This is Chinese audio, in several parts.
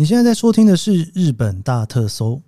你现在在收听的是日本大特搜。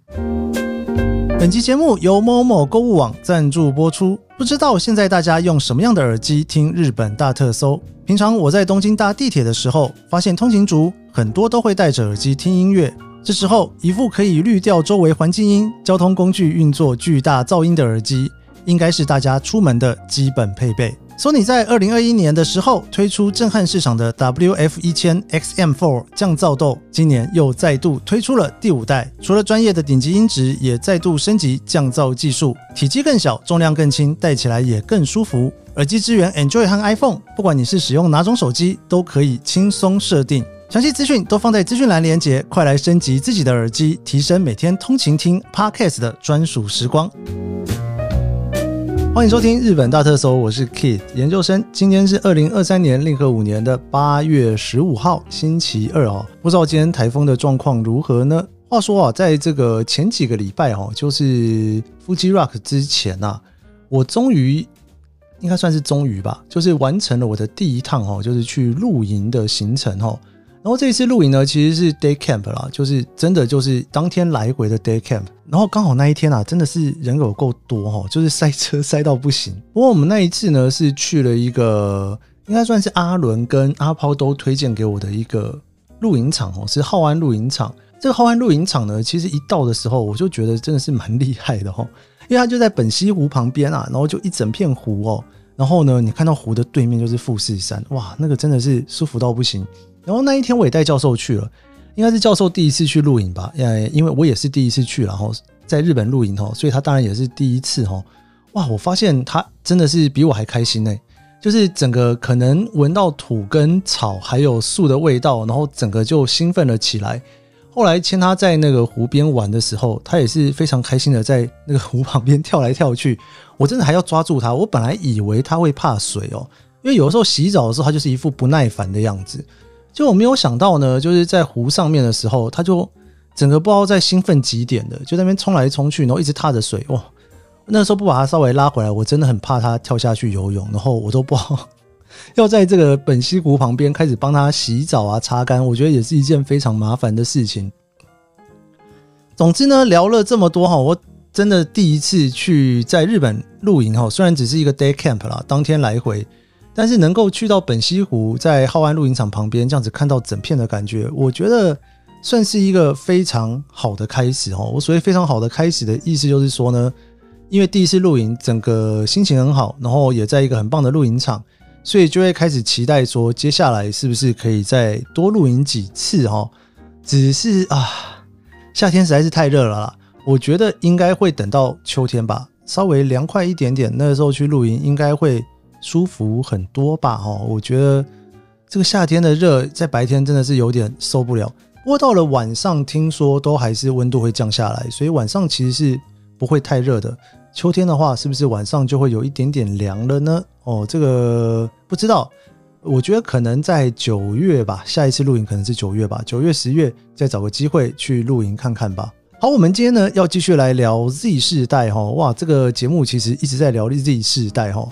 本期节目由某某购物网赞助播出。不知道现在大家用什么样的耳机听日本大特搜？平常我在东京搭地铁的时候，发现通勤族很多都会戴着耳机听音乐。这时候，一副可以滤掉周围环境音、交通工具运作巨大噪音的耳机，应该是大家出门的基本配备。索尼在二零二一年的时候推出震撼市场的 WF 一千 XM4 降噪豆，今年又再度推出了第五代，除了专业的顶级音质，也再度升级降噪技术，体积更小，重量更轻，戴起来也更舒服。耳机支援 Android 和 iPhone，不管你是使用哪种手机，都可以轻松设定。详细资讯都放在资讯栏连接，快来升级自己的耳机，提升每天通勤听 Podcast 的专属时光。欢迎收听日本大特搜，我是 Kid 研究生。今天是二零二三年令和五年的八月十五号，星期二哦。不知道今天台风的状况如何呢？话说啊，在这个前几个礼拜哦，就是 Fuji Rock 之前呐、啊，我终于应该算是终于吧，就是完成了我的第一趟哦，就是去露营的行程哦。然后这一次露营呢，其实是 day camp 啦，就是真的就是当天来回的 day camp。然后刚好那一天啊，真的是人有够多哈，就是塞车塞到不行。不过我们那一次呢，是去了一个应该算是阿伦跟阿抛都推荐给我的一个露营场哦，是浩安露营场。这个浩安露营场呢，其实一到的时候我就觉得真的是蛮厉害的哈，因为它就在本溪湖旁边啊，然后就一整片湖哦，然后呢，你看到湖的对面就是富士山，哇，那个真的是舒服到不行。然后那一天我也带教授去了，应该是教授第一次去露营吧？呃，因为我也是第一次去，然后在日本露营哈，所以他当然也是第一次哈。哇，我发现他真的是比我还开心呢，就是整个可能闻到土跟草还有树的味道，然后整个就兴奋了起来。后来牵他在那个湖边玩的时候，他也是非常开心的在那个湖旁边跳来跳去。我真的还要抓住他，我本来以为他会怕水哦，因为有的时候洗澡的时候他就是一副不耐烦的样子。就我没有想到呢，就是在湖上面的时候，他就整个不知道在兴奋几点的，就在那边冲来冲去，然后一直踏着水。哇，那时候不把他稍微拉回来，我真的很怕他跳下去游泳，然后我都不好 要在这个本溪湖旁边开始帮他洗澡啊、擦干，我觉得也是一件非常麻烦的事情。总之呢，聊了这么多哈，我真的第一次去在日本露营哈，虽然只是一个 day camp 啦，当天来回。但是能够去到本溪湖，在浩安露营场旁边这样子看到整片的感觉，我觉得算是一个非常好的开始哦。我所谓非常好的开始的意思就是说呢，因为第一次露营，整个心情很好，然后也在一个很棒的露营场，所以就会开始期待说，接下来是不是可以再多露营几次哦。只是啊，夏天实在是太热了啦，我觉得应该会等到秋天吧，稍微凉快一点点，那个时候去露营应该会。舒服很多吧？哦，我觉得这个夏天的热在白天真的是有点受不了。不过到了晚上，听说都还是温度会降下来，所以晚上其实是不会太热的。秋天的话，是不是晚上就会有一点点凉了呢？哦，这个不知道。我觉得可能在九月吧，下一次露营可能是九月吧，九月、十月再找个机会去露营看看吧。好，我们今天呢要继续来聊 Z 世代哈。哇，这个节目其实一直在聊 Z 世代哈。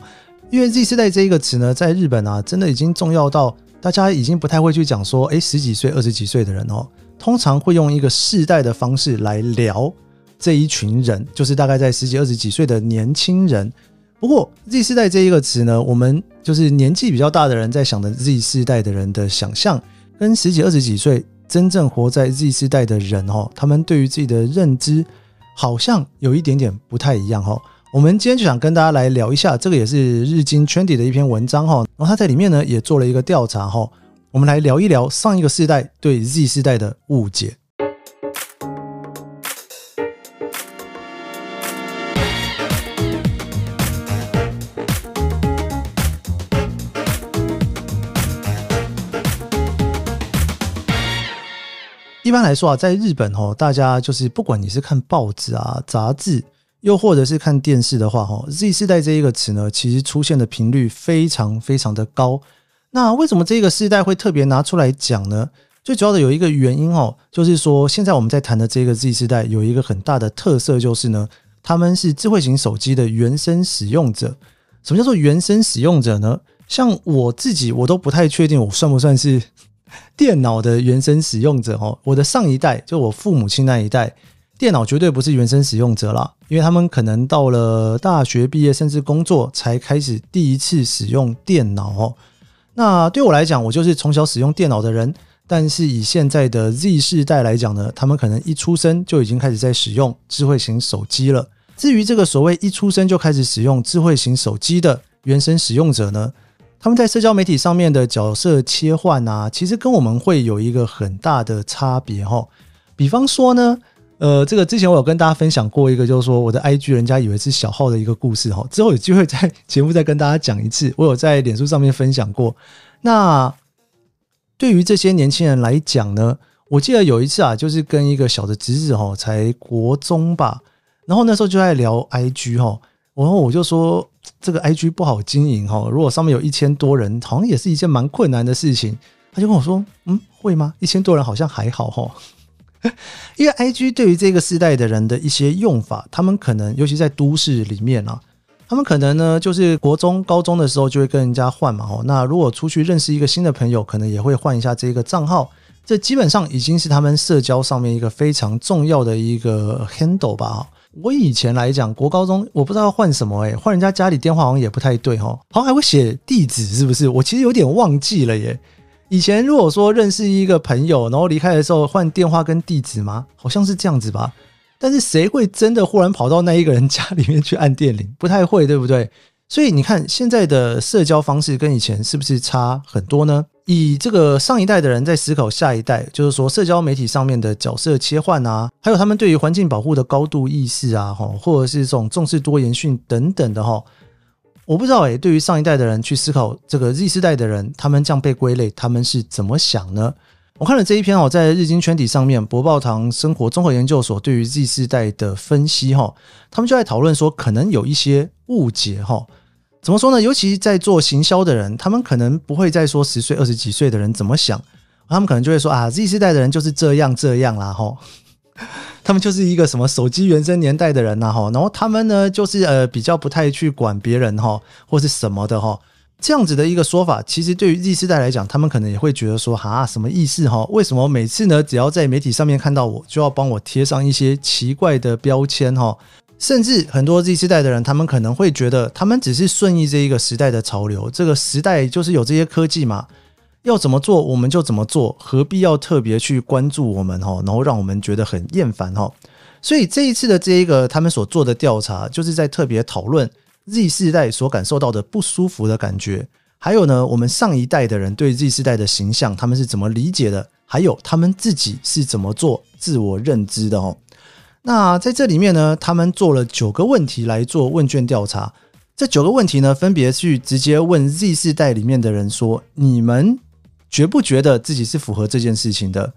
因为 Z 世代这一个词呢，在日本啊，真的已经重要到大家已经不太会去讲说，诶，十几岁、二十几岁的人哦，通常会用一个世代的方式来聊这一群人，就是大概在十几、二十几岁的年轻人。不过 Z 世代这一个词呢，我们就是年纪比较大的人在想的 Z 世代的人的想象，跟十几、二十几岁真正活在 Z 世代的人哦，他们对于自己的认知好像有一点点不太一样哦。我们今天就想跟大家来聊一下，这个也是日经 Trendy 的一篇文章哈，然后他在里面呢也做了一个调查哈，我们来聊一聊上一个世代对 Z 世代的误解。一般来说啊，在日本哦，大家就是不管你是看报纸啊、杂志。又或者是看电视的话，哈，Z 世代这一个词呢，其实出现的频率非常非常的高。那为什么这个世代会特别拿出来讲呢？最主要的有一个原因哦，就是说现在我们在谈的这个 Z 世代有一个很大的特色，就是呢，他们是智慧型手机的原生使用者。什么叫做原生使用者呢？像我自己，我都不太确定我算不算是电脑的原生使用者哦，我的上一代就我父母亲那一代，电脑绝对不是原生使用者啦，因为他们可能到了大学毕业甚至工作才开始第一次使用电脑哦。那对我来讲，我就是从小使用电脑的人。但是以现在的 Z 世代来讲呢，他们可能一出生就已经开始在使用智慧型手机了。至于这个所谓一出生就开始使用智慧型手机的原生使用者呢，他们在社交媒体上面的角色切换啊，其实跟我们会有一个很大的差别哈。比方说呢，呃，这个之前我有跟大家分享过一个，就是说我的 IG 人家以为是小号的一个故事哈。之后有机会在节目再跟大家讲一次，我有在脸书上面分享过。那对于这些年轻人来讲呢，我记得有一次啊，就是跟一个小的侄子哈，才国中吧，然后那时候就在聊 IG 哈，然后我就说这个 IG 不好经营哈，如果上面有一千多人，好像也是一件蛮困难的事情。他就跟我说，嗯，会吗？一千多人好像还好哈，因为 IG 对于这个世代的人的一些用法，他们可能尤其在都市里面啊。他们可能呢，就是国中、高中的时候就会跟人家换嘛，哦，那如果出去认识一个新的朋友，可能也会换一下这个账号。这基本上已经是他们社交上面一个非常重要的一个 handle 吧。我以前来讲，国高中我不知道要换什么，诶，换人家家里电话好像也不太对，哈，好像还会写地址，是不是？我其实有点忘记了耶。以前如果说认识一个朋友，然后离开的时候换电话跟地址吗？好像是这样子吧。但是谁会真的忽然跑到那一个人家里面去按电铃？不太会，对不对？所以你看现在的社交方式跟以前是不是差很多呢？以这个上一代的人在思考下一代，就是说社交媒体上面的角色切换啊，还有他们对于环境保护的高度意识啊，哈，或者是这种重视多元性等等的哈，我不知道诶，对于上一代的人去思考这个 Z 世代的人，他们这样被归类，他们是怎么想呢？我看了这一篇哦，在日经圈底上面，博报堂生活综合研究所对于 Z 世代的分析哈，他们就在讨论说，可能有一些误解哈。怎么说呢？尤其在做行销的人，他们可能不会再说十岁、二十几岁的人怎么想，他们可能就会说啊，Z 世代的人就是这样这样啦哈。他们就是一个什么手机原生年代的人呐哈，然后他们呢就是呃比较不太去管别人哈，或是什么的哈。这样子的一个说法，其实对于 Z 世代来讲，他们可能也会觉得说，哈，什么意思哈？为什么每次呢，只要在媒体上面看到我，就要帮我贴上一些奇怪的标签哈？甚至很多 Z 世代的人，他们可能会觉得，他们只是顺应这一个时代的潮流，这个时代就是有这些科技嘛，要怎么做我们就怎么做，何必要特别去关注我们哈？然后让我们觉得很厌烦哈？所以这一次的这一个他们所做的调查，就是在特别讨论。Z 世代所感受到的不舒服的感觉，还有呢，我们上一代的人对 Z 世代的形象，他们是怎么理解的？还有他们自己是怎么做自我认知的？哦，那在这里面呢，他们做了九个问题来做问卷调查。这九个问题呢，分别去直接问 Z 世代里面的人说：“你们觉不觉得自己是符合这件事情的？”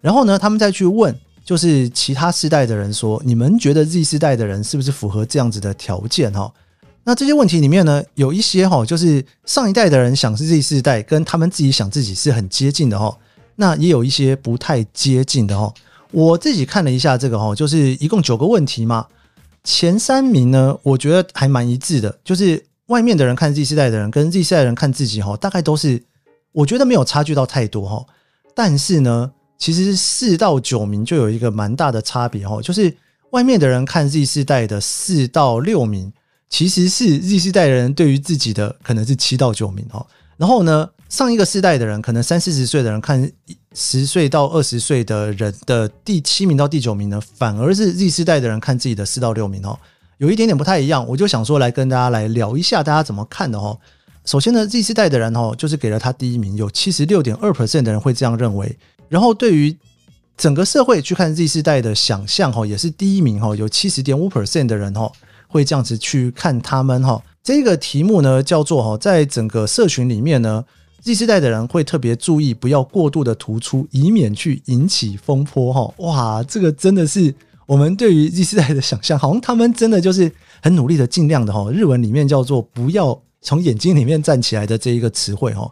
然后呢，他们再去问，就是其他世代的人说：“你们觉得 Z 世代的人是不是符合这样子的条件？”哈。那这些问题里面呢，有一些哈，就是上一代的人想是 Z 世代，跟他们自己想自己是很接近的哈。那也有一些不太接近的哈。我自己看了一下这个哈，就是一共九个问题嘛。前三名呢，我觉得还蛮一致的，就是外面的人看 Z 世代的人跟 Z 世代的人看自己哈，大概都是我觉得没有差距到太多哈。但是呢，其实四到九名就有一个蛮大的差别哈，就是外面的人看 Z 世代的四到六名。其实是 Z 世代的人对于自己的可能是七到九名哦，然后呢，上一个世代的人可能三四十岁的人看十岁到二十岁的人的第七名到第九名呢，反而是 Z 世代的人看自己的四到六名哦，有一点点不太一样。我就想说来跟大家来聊一下，大家怎么看的哦。首先呢，Z 世代的人哦，就是给了他第一名，有七十六点二 percent 的人会这样认为。然后对于整个社会去看 Z 世代的想象哦，也是第一名哦，有七十点五 percent 的人哦。会这样子去看他们哈，这个题目呢叫做哈，在整个社群里面呢，Z 世代的人会特别注意不要过度的突出，以免去引起风波哈。哇，这个真的是我们对于 Z 世代的想象，好像他们真的就是很努力的尽量的哈。日文里面叫做不要从眼睛里面站起来的这一个词汇哈，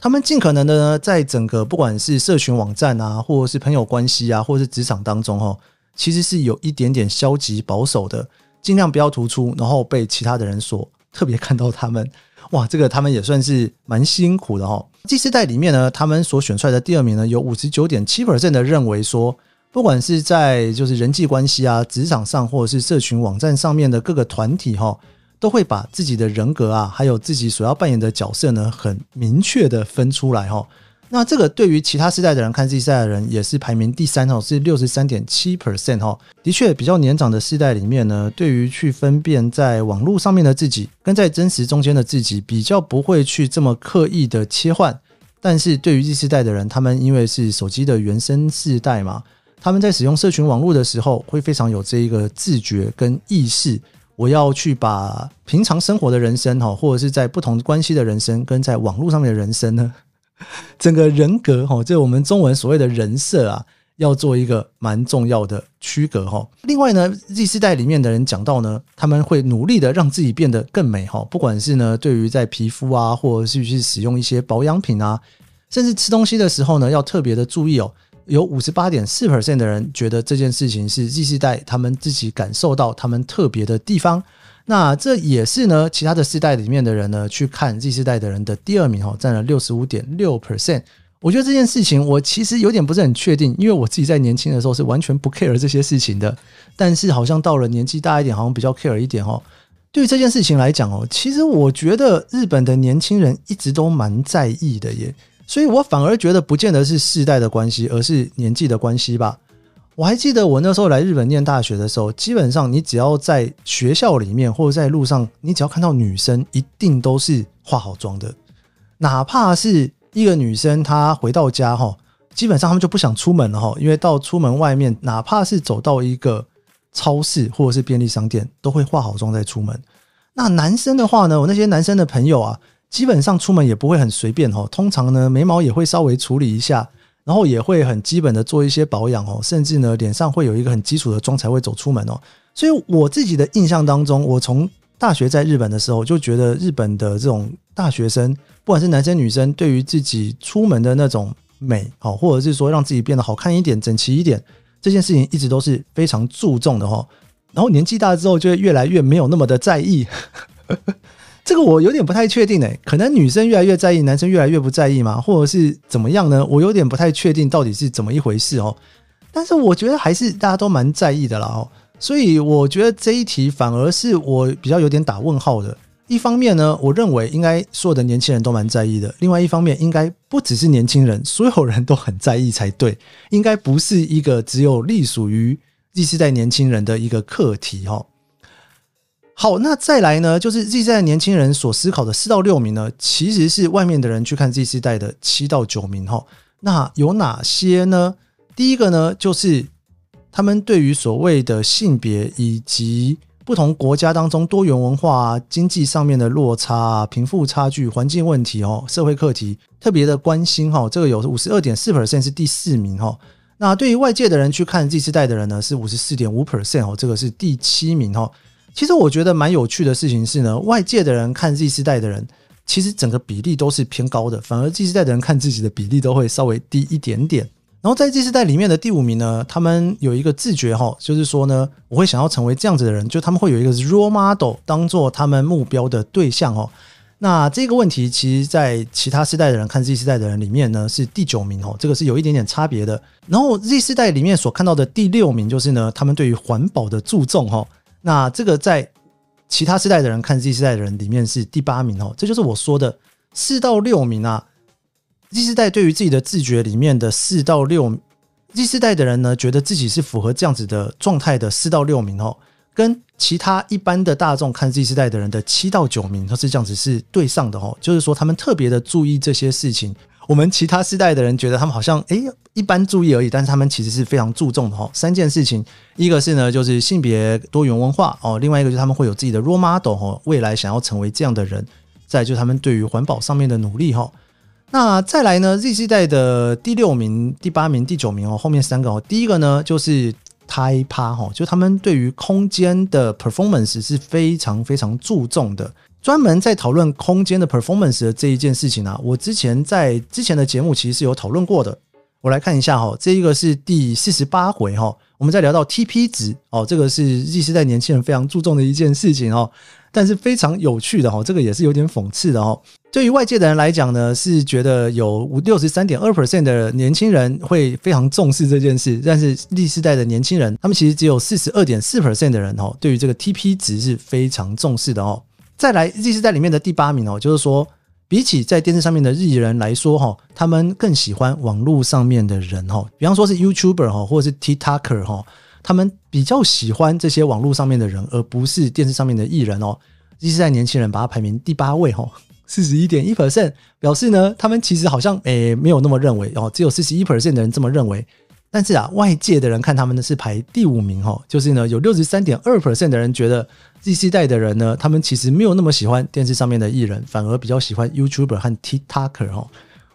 他们尽可能的呢，在整个不管是社群网站啊，或者是朋友关系啊，或者是职场当中哈，其实是有一点点消极保守的。尽量不要突出，然后被其他的人所特别看到他们。哇，这个他们也算是蛮辛苦的哦。第四代里面呢，他们所选出来的第二名呢，有五十九点七 percent 的认为说，不管是在就是人际关系啊、职场上，或者是社群网站上面的各个团体哈，都会把自己的人格啊，还有自己所要扮演的角色呢，很明确的分出来哈。那这个对于其他世代的人看 Z 世代的人也是排名第三哦，是六十三点七 percent 哈。的确，比较年长的世代里面呢，对于去分辨在网络上面的自己跟在真实中间的自己，比较不会去这么刻意的切换。但是对于 Z 世代的人，他们因为是手机的原生世代嘛，他们在使用社群网络的时候，会非常有这一个自觉跟意识。我要去把平常生活的人生哈，或者是在不同关系的人生，跟在网络上面的人生呢，整个人格哈，这我们中文所谓的人设啊，要做一个蛮重要的区隔哈。另外呢，Z 世代里面的人讲到呢，他们会努力的让自己变得更美哈，不管是呢对于在皮肤啊，或者是去使用一些保养品啊，甚至吃东西的时候呢，要特别的注意哦。有五十八点四 percent 的人觉得这件事情是 Z 世代他们自己感受到他们特别的地方。那这也是呢，其他的世代里面的人呢，去看 Z 世代的人的第二名哦，占了六十五点六 percent。我觉得这件事情我其实有点不是很确定，因为我自己在年轻的时候是完全不 care 这些事情的，但是好像到了年纪大一点，好像比较 care 一点哦。对于这件事情来讲哦，其实我觉得日本的年轻人一直都蛮在意的耶，所以我反而觉得不见得是世代的关系，而是年纪的关系吧。我还记得我那时候来日本念大学的时候，基本上你只要在学校里面或者在路上，你只要看到女生，一定都是化好妆的。哪怕是一个女生，她回到家哈，基本上她们就不想出门了哈，因为到出门外面，哪怕是走到一个超市或者是便利商店，都会化好妆再出门。那男生的话呢，我那些男生的朋友啊，基本上出门也不会很随便哦，通常呢眉毛也会稍微处理一下。然后也会很基本的做一些保养哦，甚至呢脸上会有一个很基础的妆才会走出门哦。所以我自己的印象当中，我从大学在日本的时候就觉得日本的这种大学生，不管是男生女生，对于自己出门的那种美哦，或者是说让自己变得好看一点、整齐一点，这件事情一直都是非常注重的哦。然后年纪大之后，就会越来越没有那么的在意。这个我有点不太确定诶，可能女生越来越在意，男生越来越不在意吗？或者是怎么样呢？我有点不太确定到底是怎么一回事哦。但是我觉得还是大家都蛮在意的啦哦。所以我觉得这一题反而是我比较有点打问号的。一方面呢，我认为应该所有的年轻人都蛮在意的；另外一方面，应该不只是年轻人，所有人都很在意才对。应该不是一个只有隶属于第四代年轻人的一个课题哈。好，那再来呢，就是 Z 世代年轻人所思考的四到六名呢，其实是外面的人去看 Z 世代的七到九名哈。那有哪些呢？第一个呢，就是他们对于所谓的性别以及不同国家当中多元文化啊、经济上面的落差啊、贫富差距、环境问题哦、社会课题特别的关心哈。这个有五十二点四 percent 是第四名哈。那对于外界的人去看 Z 世代的人呢，是五十四点五 percent 哦，这个是第七名哈。其实我觉得蛮有趣的事情是呢，外界的人看 Z 世代的人，其实整个比例都是偏高的，反而 Z 世代的人看自己的比例都会稍微低一点点。然后在 Z 世代里面的第五名呢，他们有一个自觉哈，就是说呢，我会想要成为这样子的人，就他们会有一个 role model 当做他们目标的对象哦。那这个问题，其实在其他世代的人看 Z 世代的人里面呢，是第九名哦，这个是有一点点差别的。然后 Z 世代里面所看到的第六名，就是呢，他们对于环保的注重哈。那这个在其他世代的人看 Z 世代的人里面是第八名哦，这就是我说的四到六名啊。Z 世代对于自己的自觉里面的四到六，Z 世代的人呢，觉得自己是符合这样子的状态的四到六名哦，跟其他一般的大众看 Z 世代的人的七到九名都是这样子是对上的哦，就是说他们特别的注意这些事情。我们其他世代的人觉得他们好像诶一般注意而已，但是他们其实是非常注重的哈。三件事情，一个是呢就是性别多元文化哦，另外一个就是他们会有自己的 role model 哈，未来想要成为这样的人。再就是他们对于环保上面的努力哈。那再来呢，Z 世代的第六名、第八名、第九名哦，后面三个哦，第一个呢就是タイパ哈，就他们对于空间的 performance 是非常非常注重的。专门在讨论空间的 performance 的这一件事情啊，我之前在之前的节目其实是有讨论过的。 我来看一下哈，这一个是第四十八回哈，我们在聊到 TP 值哦，这个是 Z 世代年轻人非常注重的一件事情哦，但是非常有趣的哈，这个也是有点讽刺的哈。 对于外界的人来讲呢，是觉得有五六十三点二 percent 的年轻人会非常重视这件事，但是 Z 世代的年轻人，他们其实只有四十二点四 percent 的人哦，对于这个 TP 值是非常重视的哦。再来 Z 世代里面的第八名哦，就是说。比起在电视上面的日人来说，哈，他们更喜欢网络上面的人，哈，比方说是 YouTuber，哈，或者是 TikToker，哈，他们比较喜欢这些网络上面的人，而不是电视上面的艺人哦。Z 世代年轻人把它排名第八位，哈，四十一点一 percent，表示呢，他们其实好像诶没有那么认为哦，只有四十一 percent 的人这么认为。但是啊，外界的人看他们呢是排第五名哈，就是呢有六十三点二 percent 的人觉得 Z 世代的人呢，他们其实没有那么喜欢电视上面的艺人，反而比较喜欢 YouTuber 和 TikToker 哦。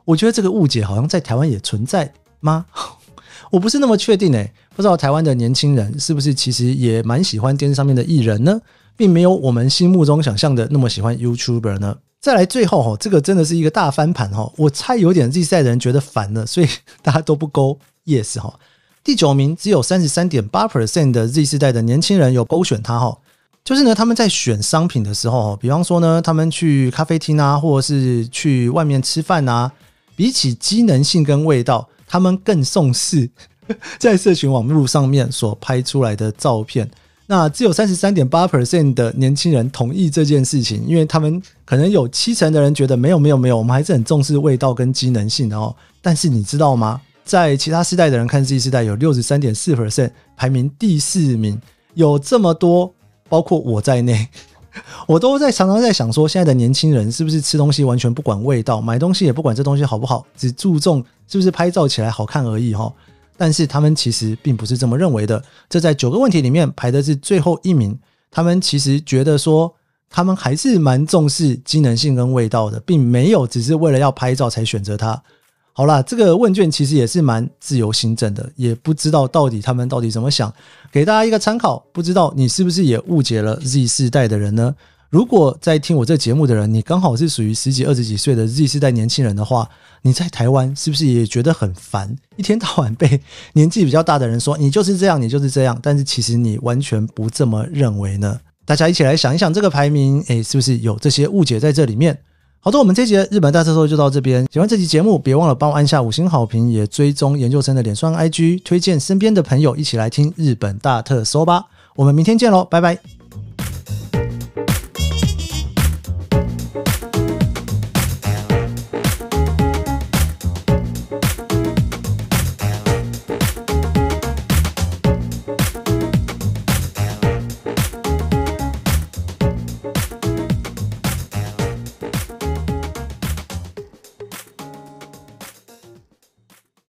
我觉得这个误解好像在台湾也存在吗？我不是那么确定诶，不知道台湾的年轻人是不是其实也蛮喜欢电视上面的艺人呢，并没有我们心目中想象的那么喜欢 YouTuber 呢。再来最后哈，这个真的是一个大翻盘哈，我猜有点 Z 世代的人觉得烦了，所以 大家都不勾。Yes 哈，第九名只有三十三点八 percent 的 Z 世代的年轻人有勾选他哈，就是呢他们在选商品的时候，比方说呢他们去咖啡厅啊，或者是去外面吃饭啊，比起机能性跟味道，他们更重视 在社群网络上面所拍出来的照片。那只有三十三点八 percent 的年轻人同意这件事情，因为他们可能有七成的人觉得没有没有没有，我们还是很重视味道跟机能性的哦。但是你知道吗？在其他世代的人看 Z 世代有六十三点四 percent 排名第四名，有这么多，包括我在内，我都在常常在想说，现在的年轻人是不是吃东西完全不管味道，买东西也不管这东西好不好，只注重是不是拍照起来好看而已哈？但是他们其实并不是这么认为的。这在九个问题里面排的是最后一名，他们其实觉得说，他们还是蛮重视机能性跟味道的，并没有只是为了要拍照才选择它。好啦，这个问卷其实也是蛮自由行政的，也不知道到底他们到底怎么想，给大家一个参考。不知道你是不是也误解了 Z 世代的人呢？如果在听我这节目的人，你刚好是属于十几、二十几岁的 Z 世代年轻人的话，你在台湾是不是也觉得很烦？一天到晚被年纪比较大的人说你就是这样，你就是这样，但是其实你完全不这么认为呢？大家一起来想一想这个排名，诶，是不是有这些误解在这里面？好的，我们这节日本大特搜就到这边。喜欢这期节目，别忘了帮我按下五星好评，也追踪研究生的脸书 IG，推荐身边的朋友一起来听日本大特搜吧。我们明天见喽，拜拜。